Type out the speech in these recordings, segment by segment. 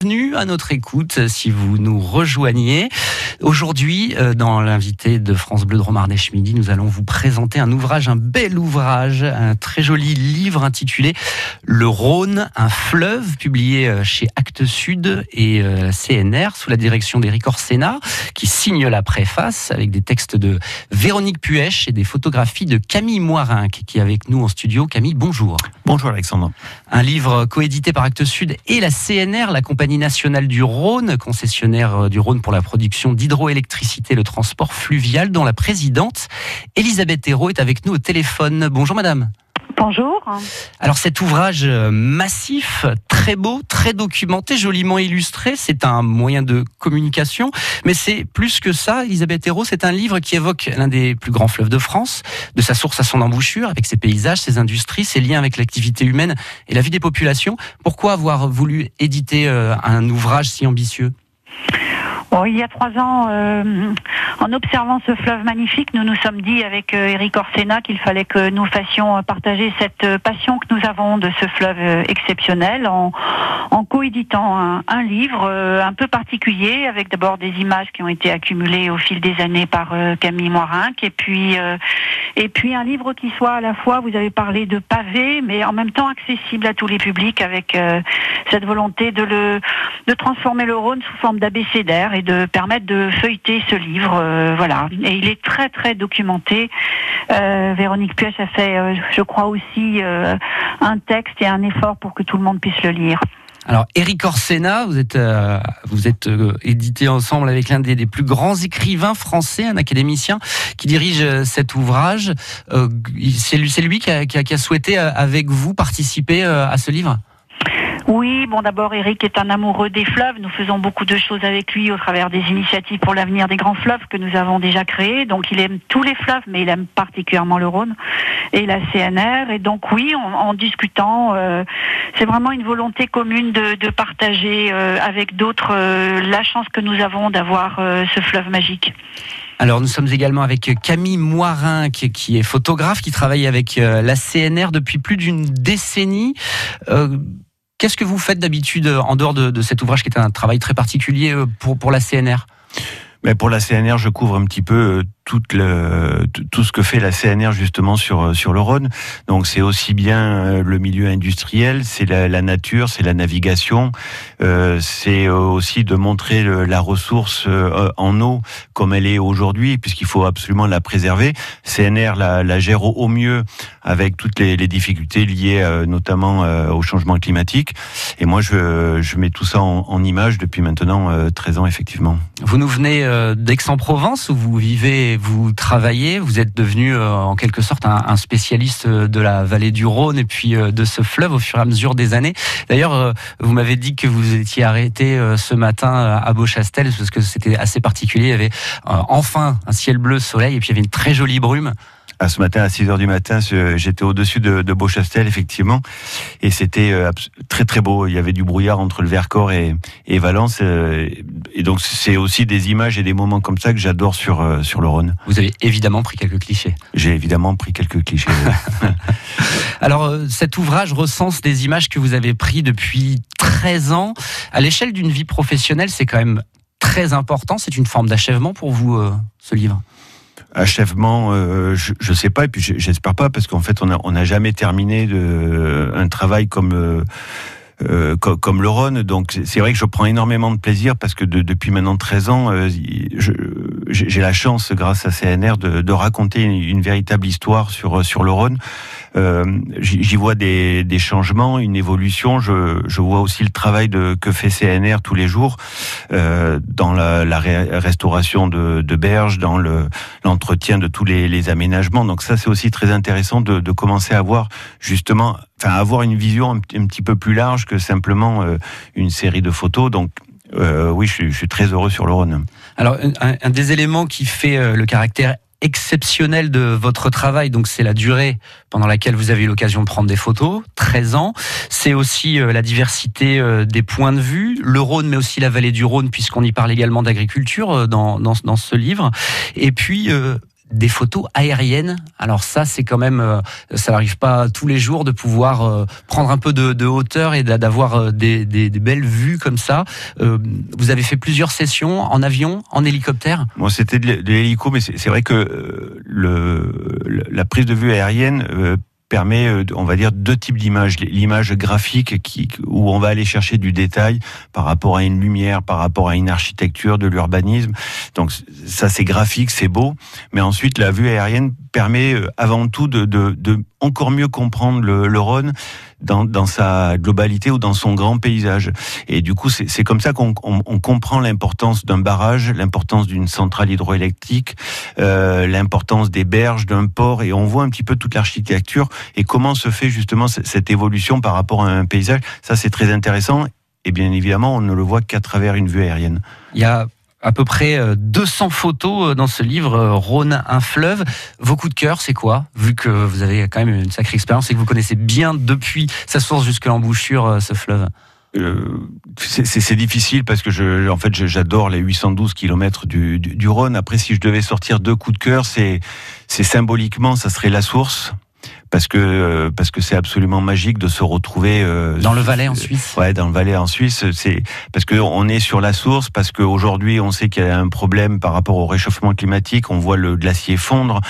Bienvenue à notre écoute si vous nous rejoignez. Aujourd'hui, euh, dans l'invité de France Bleu de Romardèche Midi, nous allons vous présenter un ouvrage, un bel ouvrage, un très joli livre intitulé Le Rhône, un fleuve, publié euh, chez Actes Sud et euh, CNR sous la direction d'Éric Orsena, qui signe la préface avec des textes de Véronique Puech et des photographies de Camille Moirinck qui est avec nous en studio. Camille, bonjour. Bonjour Alexandre. Un livre coédité par Actes Sud et la CNR, la compagnie nationale du Rhône, concessionnaire euh, du Rhône pour la production d'hydroélectricité et le transport fluvial, dont la présidente Elisabeth Hérault est avec nous au téléphone. Bonjour madame. Bonjour. Alors cet ouvrage euh, massif, très beau, très documenté, joliment illustré, c'est un moyen de communication, mais c'est plus que ça, Elisabeth Hérault, c'est un livre qui évoque l'un des plus grands fleuves de France, de sa source à son embouchure, avec ses paysages, ses industries, ses liens avec l'activité humaine et la vie des populations. Pourquoi avoir voulu éditer euh, un ouvrage si ambitieux? Il y a trois ans, euh, en observant ce fleuve magnifique, nous nous sommes dit avec euh, Eric Orsena qu'il fallait que nous fassions partager cette passion que nous avons de ce fleuve exceptionnel en, en coéditant un, livre euh, un peu particulier avec d'abord des images qui ont été accumulées au fil des années par Camille Moirinck et puis et puis un livre qui soit à la fois, vous avez parlé de pavé, mais en même temps accessible à tous les publics avec cette volonté de le de transformer le Rhône sous forme d'abécédaire et de permettre de feuilleter ce livre. Euh, voilà. Et il est très très documenté. Euh, Véronique Puech a fait, euh, je crois aussi, un texte et un effort pour que tout le monde puisse le lire. Alors, Eric Orsena, vous êtes, vous êtes édité ensemble avec l'un des, plus grands écrivains français, un académicien, qui dirige cet ouvrage. c'est lui, qui, a, qui, a, souhaité, avec vous, participer à ce livre? Oui, bon d'abord Eric est un amoureux des fleuves. Nous faisons beaucoup de choses avec lui au travers des initiatives pour l'avenir des grands fleuves que nous avons déjà créées. Donc il aime tous les fleuves, mais il aime particulièrement le Rhône et la CNR. Et donc oui, en, discutant, euh, c'est vraiment une volonté commune de, partager euh, avec d'autres euh, la chance que nous avons d'avoir ce fleuve magique. Alors nous sommes également avec Camille Moirin qui, est photographe, qui travaille avec la CNR depuis plus d'une décennie. Qu'est-ce que vous faites d'habitude en dehors de, cet ouvrage qui est un travail très particulier euh, pour, pour la CNR mais pour la CNR, je couvre un petit peu euh, tout, le, tout ce que fait la CNR justement sur, euh, sur le Rhône. Donc c'est aussi bien le milieu industriel, c'est la, nature, c'est la navigation, euh, c'est aussi de montrer la ressource en eau comme elle est aujourd'hui, puisqu'il faut absolument la préserver. CNR la, gère au mieux avec toutes les, difficultés liées notamment au changement climatique. Et moi, je, je mets tout ça en, en image depuis maintenant 13 ans, effectivement. Vous nous venez euh, d'Aix-en-Provence où vous vivez, vous travaillez. Vous êtes devenu euh, en quelque sorte un, spécialiste de la vallée du Rhône et puis euh, de ce fleuve au fur et à mesure des années. D'ailleurs, vous m'avez dit que vous étiez arrêté ce matin à Beauchastel parce que c'était assez particulier. Il y avait enfin un ciel bleu, soleil et puis il y avait une très jolie brume à ce matin à 6 heures du matin, j'étais au-dessus de, de, Beauchastel effectivement, et c'était euh, très très beau. Il y avait du brouillard entre le Vercors et, et Valence, euh, et donc c'est aussi des images et des moments comme ça que j'adore sur euh, sur le Rhône. Vous avez évidemment pris quelques clichés. J'ai évidemment pris quelques clichés. Alors cet ouvrage recense des images que vous avez prises depuis 13 ans. À l'échelle d'une vie professionnelle, c'est quand même très important. C'est une forme d'achèvement pour vous, ce livre? Achèvement, euh, je, ne sais pas, et puis j'espère pas, parce qu'en fait, on n'a on a jamais terminé un travail comme euh, euh, comme, le Rhône. Donc c'est vrai que je prends énormément de plaisir parce que depuis maintenant 13 ans, euh, j'ai la chance, grâce à CNR, de, de raconter une, véritable histoire sur sur le Rhône. Euh, J'y vois des, changements, une évolution. Je, vois aussi le travail que fait CNR tous les jours euh, dans la, restauration de, berges, dans l'entretien de tous les, aménagements. Donc ça, c'est aussi très intéressant de, commencer à voir justement enfin avoir une vision un, petit peu plus large que simplement euh, une série de photos. Donc oui, je suis, très heureux sur le Rhône. Alors un, un des éléments qui fait le caractère exceptionnel de votre travail, donc c'est la durée pendant laquelle vous avez eu l'occasion de prendre des photos, 13 ans. C'est aussi la diversité des points de vue, le Rhône, mais aussi la vallée du Rhône, puisqu'on y parle également d'agriculture dans, dans, dans, ce livre. Et puis des photos aériennes. Alors ça, c'est quand même, euh, ça n'arrive pas tous les jours de pouvoir euh, prendre un peu de, hauteur et d'avoir euh, des, belles vues comme ça. vous avez fait plusieurs sessions en avion, en hélicoptère? Bon, c'était de l'hélico, mais c'est vrai que le, la prise de vue aérienne permet, euh, on va dire, deux types d'images. L'image graphique qui, où on va aller chercher du détail par rapport à une lumière, par rapport à une architecture, de l'urbanisme. Donc ça, c'est graphique, c'est beau. Mais ensuite, la vue aérienne permet euh, avant tout de, de, de encore mieux comprendre le, le Rhône dans, dans, sa globalité ou dans son grand paysage. Et du coup, c'est comme ça qu'on on, on comprend l'importance d'un barrage, l'importance d'une centrale hydroélectrique, euh, l'importance des berges, d'un port, et on voit un petit peu toute l'architecture et comment se fait justement cette évolution par rapport à un paysage. Ça, c'est très intéressant. Et bien évidemment, on ne le voit qu'à travers une vue aérienne. À peu près 200 euh, photos euh, dans ce livre, euh, Rhône, un fleuve. Vos coups de cœur, c'est quoi? Vu que vous avez quand même une sacrée expérience et que vous connaissez bien depuis sa source jusqu'à l'embouchure ce fleuve. c'est difficile parce que en fait, j'adore les 812 km du, du, Rhône. Après, si je devais sortir deux coups de cœur, c'est symboliquement, ça serait la source parce que euh, parce que c'est absolument magique de se retrouver euh, dans le Valais en Suisse. Ouais, dans le Valais en Suisse, c'est parce que on est sur la source, parce qu'aujourd'hui on sait qu'il y a un problème par rapport au réchauffement climatique, on voit le glacier fondre,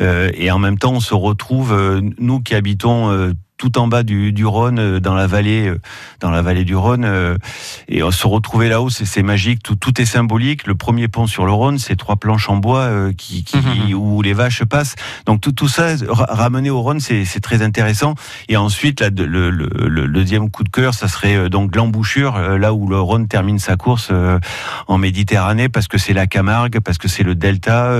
euh, et en même temps on se retrouve nous qui habitons tout en bas du, du Rhône, euh, dans la vallée, euh, dans la vallée du Rhône, euh, et on se retrouver là-haut, c'est magique, tout, tout est symbolique. Le premier pont sur le Rhône, c'est trois planches en bois qui, qui mhm. où les vaches passent. Donc tout, tout ça ramené au Rhône, c'est très intéressant. Et ensuite, là, le, le, le, deuxième coup de cœur, ça serait donc l'embouchure, là où le Rhône termine sa course en Méditerranée, parce que c'est la Camargue, parce que c'est le delta,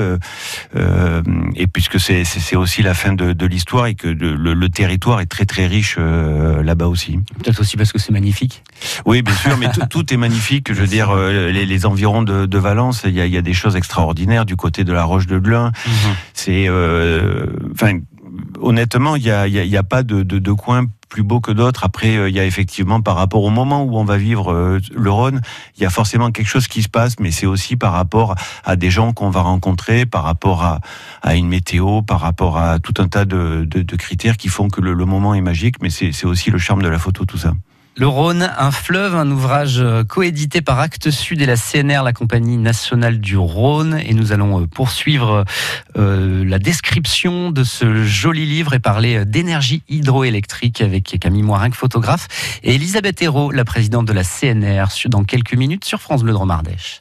et puisque c'est aussi la fin de, de l'histoire et que le, le territoire est très très riche euh, là-bas aussi. Peut-être aussi parce que c'est magnifique. Oui, bien sûr, mais tout, est magnifique. Je veux dire, euh, les, environs de, Valence, il y, a, des choses extraordinaires du côté de la Roche de Glun. Mhm. C'est, euh, enfin, honnêtement, il n'y a, y a, pas de, de, de coin plus beau que d'autres. Après, euh, il y a effectivement, par rapport au moment où on va vivre euh, le Rhône, il y a forcément quelque chose qui se passe, mais c'est aussi par rapport à des gens qu'on va rencontrer, par rapport à, à, une météo, par rapport à tout un tas de, de, critères qui font que le, le moment est magique, mais c'est aussi le charme de la photo, tout ça. Le Rhône, un fleuve, un ouvrage euh, coédité par Actes Sud et la CNR, la compagnie nationale du Rhône. Et nous allons euh, poursuivre euh, la description de ce joli livre et parler d'énergie hydroélectrique avec Camille Moirinck, photographe, et Elisabeth Hérault, la présidente de la CNR, dans quelques minutes sur France Bleu Dromardèche.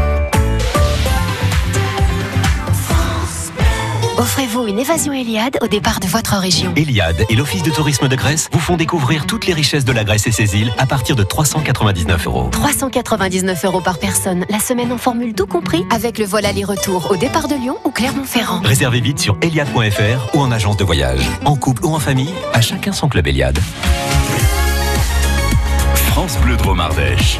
Offrez-vous une évasion Eliade au départ de votre région. Eliade et l'Office de tourisme de Grèce vous font découvrir toutes les richesses de la Grèce et ses îles à partir de 399 euros. 399 euros par personne, la semaine en formule tout compris, avec le vol aller-retour au départ de Lyon ou Clermont-Ferrand. Réservez vite sur eliade.fr ou en agence de voyage. En couple ou en famille, à chacun son club Eliade. France Bleu Dromardèche.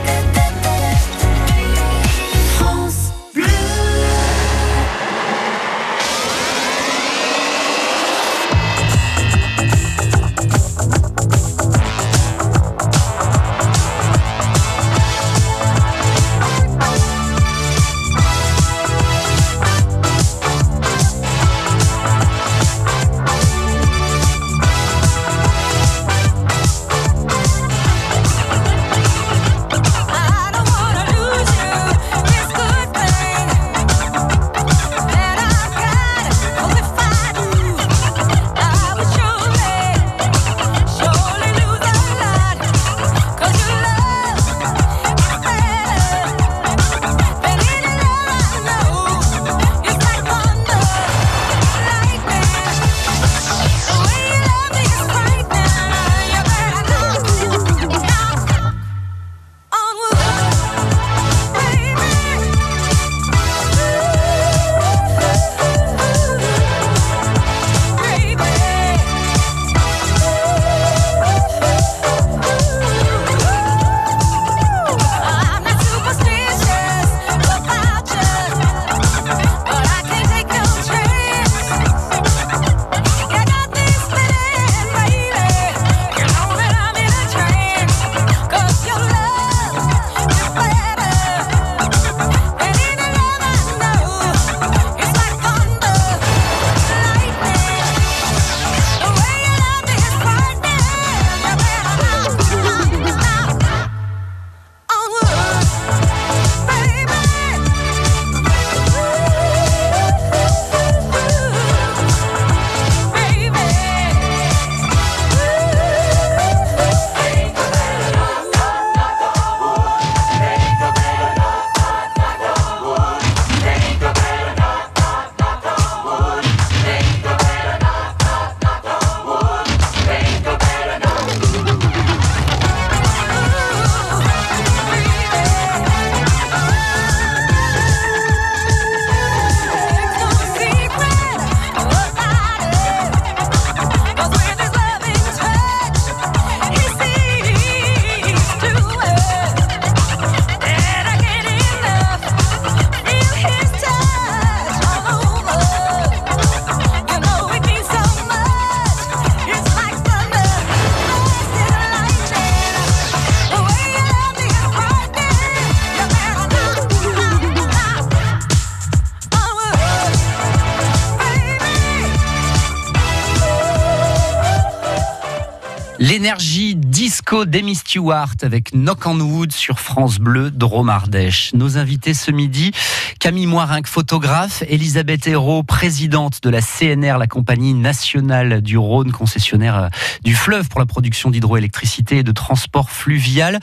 d'Amy Stewart avec Knock on Wood sur France Bleu Dromardèche. Nos invités ce midi, Camille Moirinck, photographe, Elisabeth Hérault, présidente de la CNR, la compagnie nationale du Rhône, concessionnaire euh, du fleuve pour la production d'hydroélectricité et de transport fluvial.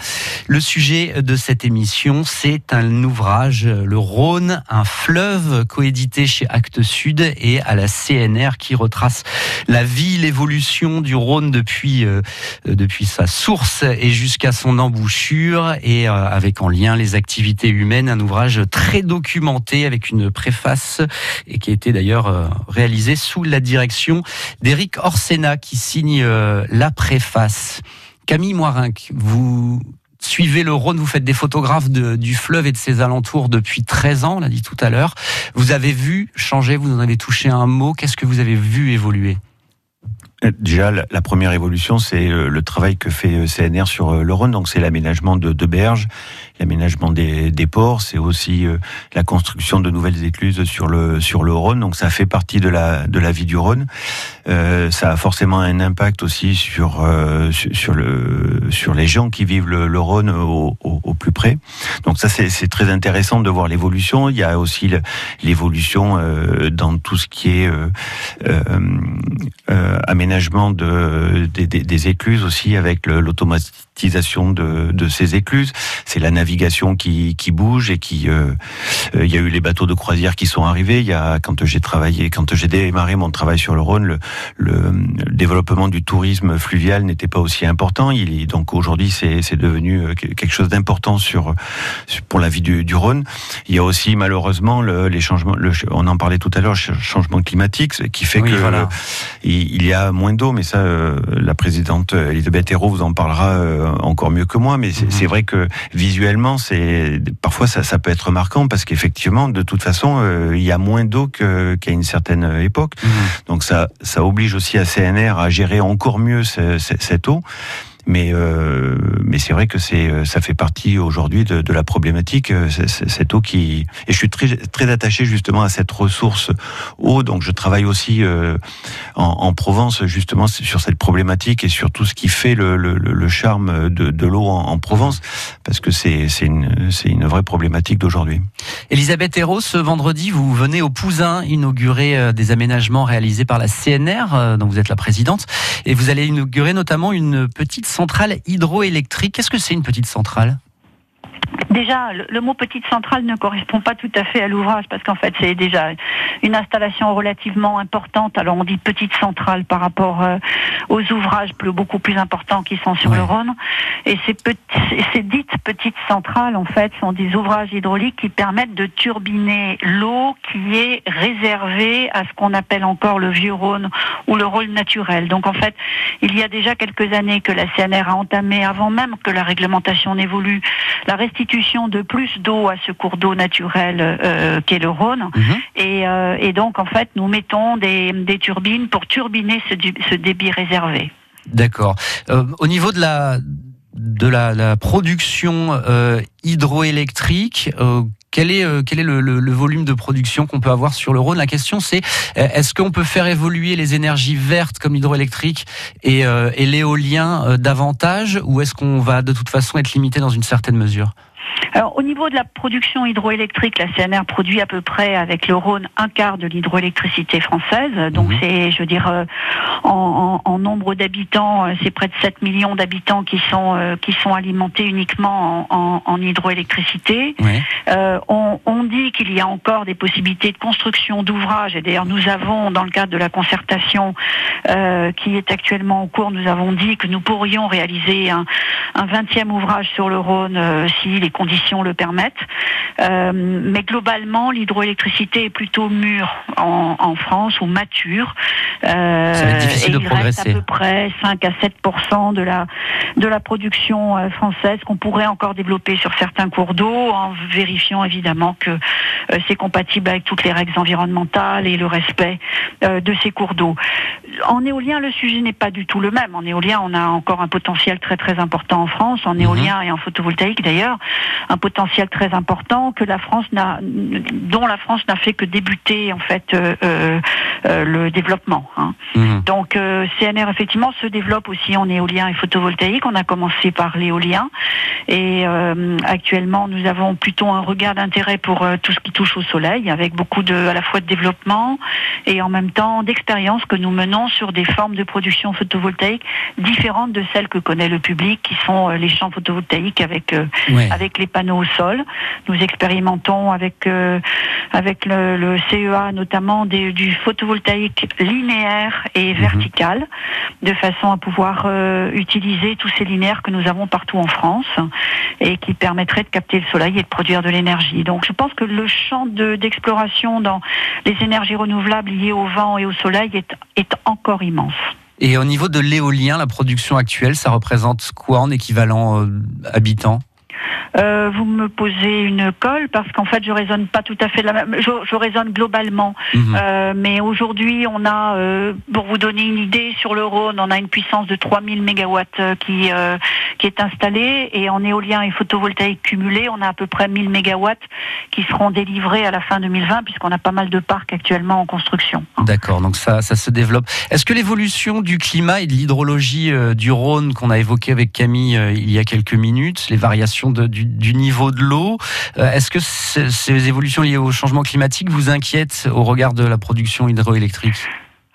Le sujet de cette émission, c'est un ouvrage, Le Rhône, un fleuve, coédité chez Actes Sud et à la CNR qui retrace la vie, l'évolution du Rhône depuis euh, euh, depuis sa source et jusqu'à son embouchure et euh, avec en lien les activités humaines. Un ouvrage très documenté avec une préface et qui a été d'ailleurs euh, réalisé sous la direction d'Éric Orsena qui signe la préface. Camille Moirinck, vous suivez le Rhône, vous faites des photographes du fleuve et de ses alentours depuis 13 ans, on l'a dit tout à l'heure. Vous avez vu changer, vous en avez touché un mot. Qu'est-ce que vous avez vu évoluer? Déjà, la première évolution, c'est euh, le travail que fait euh, CNR sur euh, le Rhône. Donc, c'est l'aménagement de, de berges, l'aménagement des, des, ports, c'est aussi la construction de nouvelles écluses sur le sur le Rhône. Donc, ça fait partie de la de la vie du Rhône. Euh, ça a forcément un impact aussi sur sur le sur les gens qui vivent le, Rhône au, plus près. Donc, ça c'est très intéressant de voir l'évolution. Il y a aussi l'évolution euh, dans tout ce qui est aménagement de, des, des, écluses aussi avec l'automatisation de, de, ces écluses. C'est la navigation qui, qui bouge et qui. Euh, euh, il y a eu les bateaux de croisière qui sont arrivés. Il y a quand j'ai travaillé, quand j'ai démarré mon travail sur le Rhône, le, le, développement du tourisme fluvial n'était pas aussi important. Il donc aujourd'hui, c'est devenu euh, quelque chose d'important sur, pour la vie du, du, Rhône. Il y a aussi malheureusement le, les changements. Le, on en parlait tout à l'heure, changement climatique, qui fait que voilà. il y a moins d'eau, mais ça, euh, la présidente Elisabeth Hérault vous en parlera euh, encore mieux que moi. Mais c'est mhm. vrai que visuellement, c'est parfois ça, ça, peut être marquant parce qu'effectivement, de toute façon, euh, il y a moins d'eau qu'à une certaine époque. Mhm. Donc ça, ça oblige aussi à CNR à gérer encore mieux cette eau. Mais euh, mais c'est vrai que c'est euh, ça fait partie aujourd'hui de, la problématique euh, cette eau qui et je suis très très attaché justement à cette ressource eau. Donc je travaille aussi en, en, Provence justement sur cette problématique et sur tout ce qui fait le, le, charme de, de l'eau en, en, Provence parce que c'est c'est une c'est une vraie problématique d'aujourd'hui. Elisabeth Hérault, ce vendredi, vous venez au Pouzin inaugurer des aménagements réalisés par la CNR, dont vous êtes la présidente, et vous allez inaugurer notamment une petite centrale hydroélectrique. Qu'est-ce que c'est une petite centrale? Déjà, le, mot petite centrale ne correspond pas tout à fait à l'ouvrage parce qu'en fait, c'est déjà une installation relativement importante. Alors, on dit petite centrale par rapport euh, aux ouvrages plus, beaucoup plus importants qui sont sur le Rhône. Et ces, ces dites petites centrales, en fait, sont des ouvrages hydrauliques qui permettent de turbiner l'eau qui est réservée à ce qu'on appelle encore le vieux Rhône ou le Rhône naturel. Donc, en fait, il y a déjà quelques années que la CNR a entamé, avant même que la réglementation n'évolue, la restitution de plus d'eau à ce cours d'eau naturel euh, qu'est le Rhône. Mhm. Et, euh, et, donc, en fait, nous mettons des, des turbines pour turbiner ce, ce débit réservé. D'accord. Euh, au niveau de la de la, la production euh, hydroélectrique, quel est, quel est le, le, le, volume de production qu'on peut avoir sur le Rhône? La question c'est est-ce qu'on peut faire évoluer les énergies vertes comme l'hydroélectrique et, et l'éolien davantage? Ou est-ce qu'on va de toute façon être limité dans une certaine mesure? Alors, au niveau de la production hydroélectrique, la CNR produit à peu près avec le Rhône un quart de l'hydroélectricité française. Donc, mhm. c'est, je veux dire, euh, en, en, en nombre d'habitants, euh, c'est près de 7 millions d'habitants qui sont euh, qui sont alimentés uniquement en, en hydroélectricité. Euh, on, on, dit qu'il y a encore des possibilités de construction d'ouvrages. Et d'ailleurs, nous avons, dans le cadre de la concertation euh, qui est actuellement en cours, nous avons dit que nous pourrions réaliser un, un 20e ouvrage sur le Rhône si les conditions le permettent. Euh, mais globalement, l'hydroélectricité est plutôt mûre en, en France ou mature. Euh, Ça va être difficile de progresser. à peu près 5 à 7 de la de la production euh, française qu'on pourrait encore développer sur certains cours d'eau en vérifiant évidemment que c'est compatible avec toutes les règles environnementales et le respect de ces cours d'eau. En éolien, le sujet n'est pas du tout le même. En éolien, on a encore un potentiel très très important en France, en Mhm. éolien et en photovoltaïque d'ailleurs, un potentiel très important que la France n'a, dont la France n'a fait que débuter en fait euh, euh, euh, le développement. hein. Mhm. Donc euh, CNR effectivement se développe aussi en éolien et photovoltaïque. On a commencé par l'éolien et actuellement nous avons plutôt un regard d'intérêt pour tout ce qui touche au soleil, avec beaucoup de à la fois de développement et en même temps d'expérience que nous menons sur des formes de production photovoltaïque différentes de celles que connaît le public, qui sont euh, les champs photovoltaïques avec euh, Ouais. avec les panneaux au sol. Nous expérimentons avec euh, avec le, le CEA notamment des- du photovoltaïque linéaire et vertical, de façon à pouvoir euh, utiliser tous ces linéaires que nous avons partout en France et qui permettraient de capter le soleil et de produire de l'énergie. Donc je pense que le champ de- d'exploration dans les énergies renouvelables liées au vent et au soleil est, est Et au niveau de l'éolien, la production actuelle, ça représente quoi en équivalent euh, habitant? Euh, vous me posez une colle parce qu'en fait je raisonne pas tout à fait de la même. Je, je raisonne globalement, Mhm. Euh, mais aujourd'hui on a, euh, pour vous donner une idée, sur le Rhône, on a une puissance de 3000 mégawatts qui qui est installée et en éolien et photovoltaïque cumulé, on a à peu près 1000 mégawatts qui seront délivrés à la fin 2020 puisqu'on a pas mal de parcs actuellement en construction. D'accord, donc ça, ça se développe. Est-ce que l'évolution du climat et de l'hydrologie du Rhône qu'on a évoqué avec Camille il y a quelques minutes, les variations du, niveau de l'eau, euh, est-ce que ce- ces évolutions liées au changement climatique vous inquiètent au regard de la production hydroélectrique?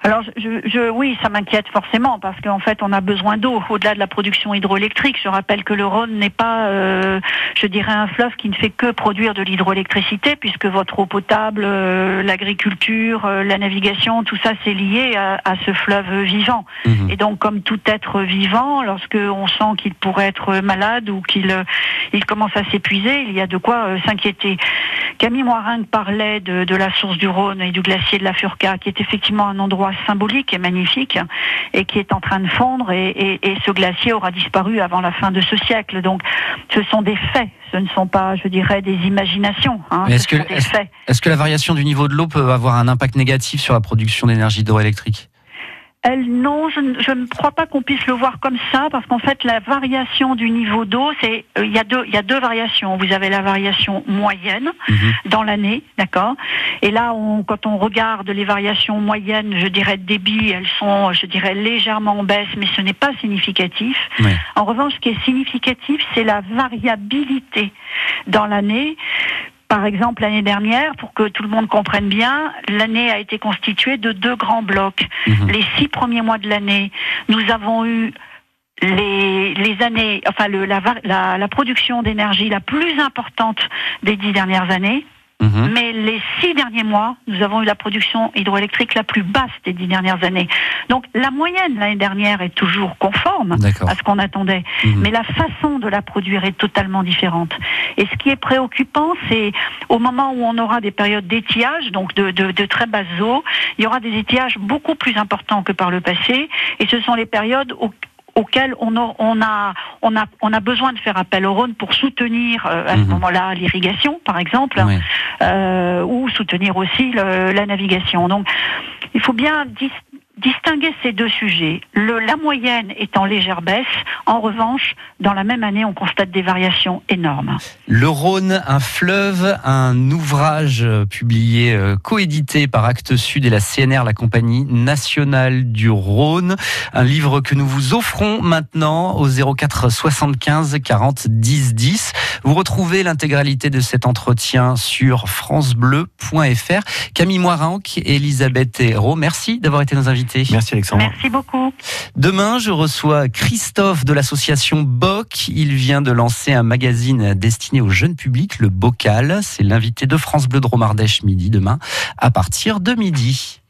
Alors, je, je, oui, ça m'inquiète forcément parce qu'en fait, on a besoin d'eau au-delà de la production hydroélectrique. Je rappelle que le Rhône n'est pas, euh, je dirais, un fleuve qui ne fait que produire de l'hydroélectricité, puisque votre eau potable, euh, l'agriculture, euh, la navigation, tout ça, c'est lié à, à ce fleuve vivant. Mhm. Et donc, comme tout être vivant, lorsque on sent qu'il pourrait être malade ou qu'il euh, il commence à s'épuiser, il y a de quoi s'inquiéter. Camille Moiringue parlait de, de la source du Rhône et du glacier de la Furca, qui est effectivement un endroit symbolique et magnifique, et qui est en train de fondre, et, et- et ce glacier aura disparu avant la fin de ce siècle. Donc, ce sont des faits, ce ne sont pas, je dirais, des imaginations. Hein, est-ce que- que la variation du niveau de l'eau peut avoir un impact négatif sur la production d'énergie hydroélectrique Elle, non, je, ne- je ne crois pas qu'on puisse le voir comme ça, parce qu'en fait, la variation du niveau d'eau, c'est euh, il y a deux, il y a deux variations. Vous avez la variation moyenne Mhm. dans l'année, d'accord? Et là, on, quand on regarde les variations moyennes, je dirais de débit, elles sont, je dirais légèrement en baisse, mais ce n'est pas significatif. En revanche, ce qui est significatif, c'est la variabilité dans l'année. Par exemple, l'année dernière, pour que tout le monde comprenne bien, l'année a été constituée de deux grands blocs. Mhm. Les six premiers mois de l'année, nous avons eu les, les années, enfin le, la, var- la, la production d'énergie la plus importante des dix dernières années. Mhm. Mais les six derniers mois, nous avons eu la production hydroélectrique la plus basse des dix dernières années. Donc la moyenne l'année dernière est toujours conforme à ce qu'on attendait, Mhm. mais la façon de la produire est totalement différente. Et ce qui est préoccupant, c'est au moment où on aura des périodes d'étiage, donc de, de, de très basses eaux, il y aura des étiages beaucoup plus importants que par le passé, et ce sont les périodes où auxquelles on a, on, a, on, a, on a besoin de faire appel au Rhône pour soutenir euh, à ce Mhm. moment-là l'irrigation, par exemple, euh, ou soutenir aussi le- la navigation. Donc, il faut bien dis- distinguer ces deux sujets. Le, la moyenne est en légère baisse. En revanche, dans la même année, on constate des variations énormes. Le Rhône, un fleuve, un ouvrage euh, publié, euh, coédité par Actes Sud et la CNR, la compagnie nationale du Rhône. Un livre que nous vous offrons maintenant au 04 75 40 10 10. Vous retrouvez l'intégralité de cet entretien sur francebleu.fr. Camille Moiranc et Elisabeth Hérault, merci d'avoir été nos invités. Merci Alexandre. Merci beaucoup. Demain, je reçois Christophe de l'association BOC. Il vient de lancer un magazine destiné au jeune public, le Bocal. C'est l'invité de France Bleu Dromardèche midi demain à partir de midi.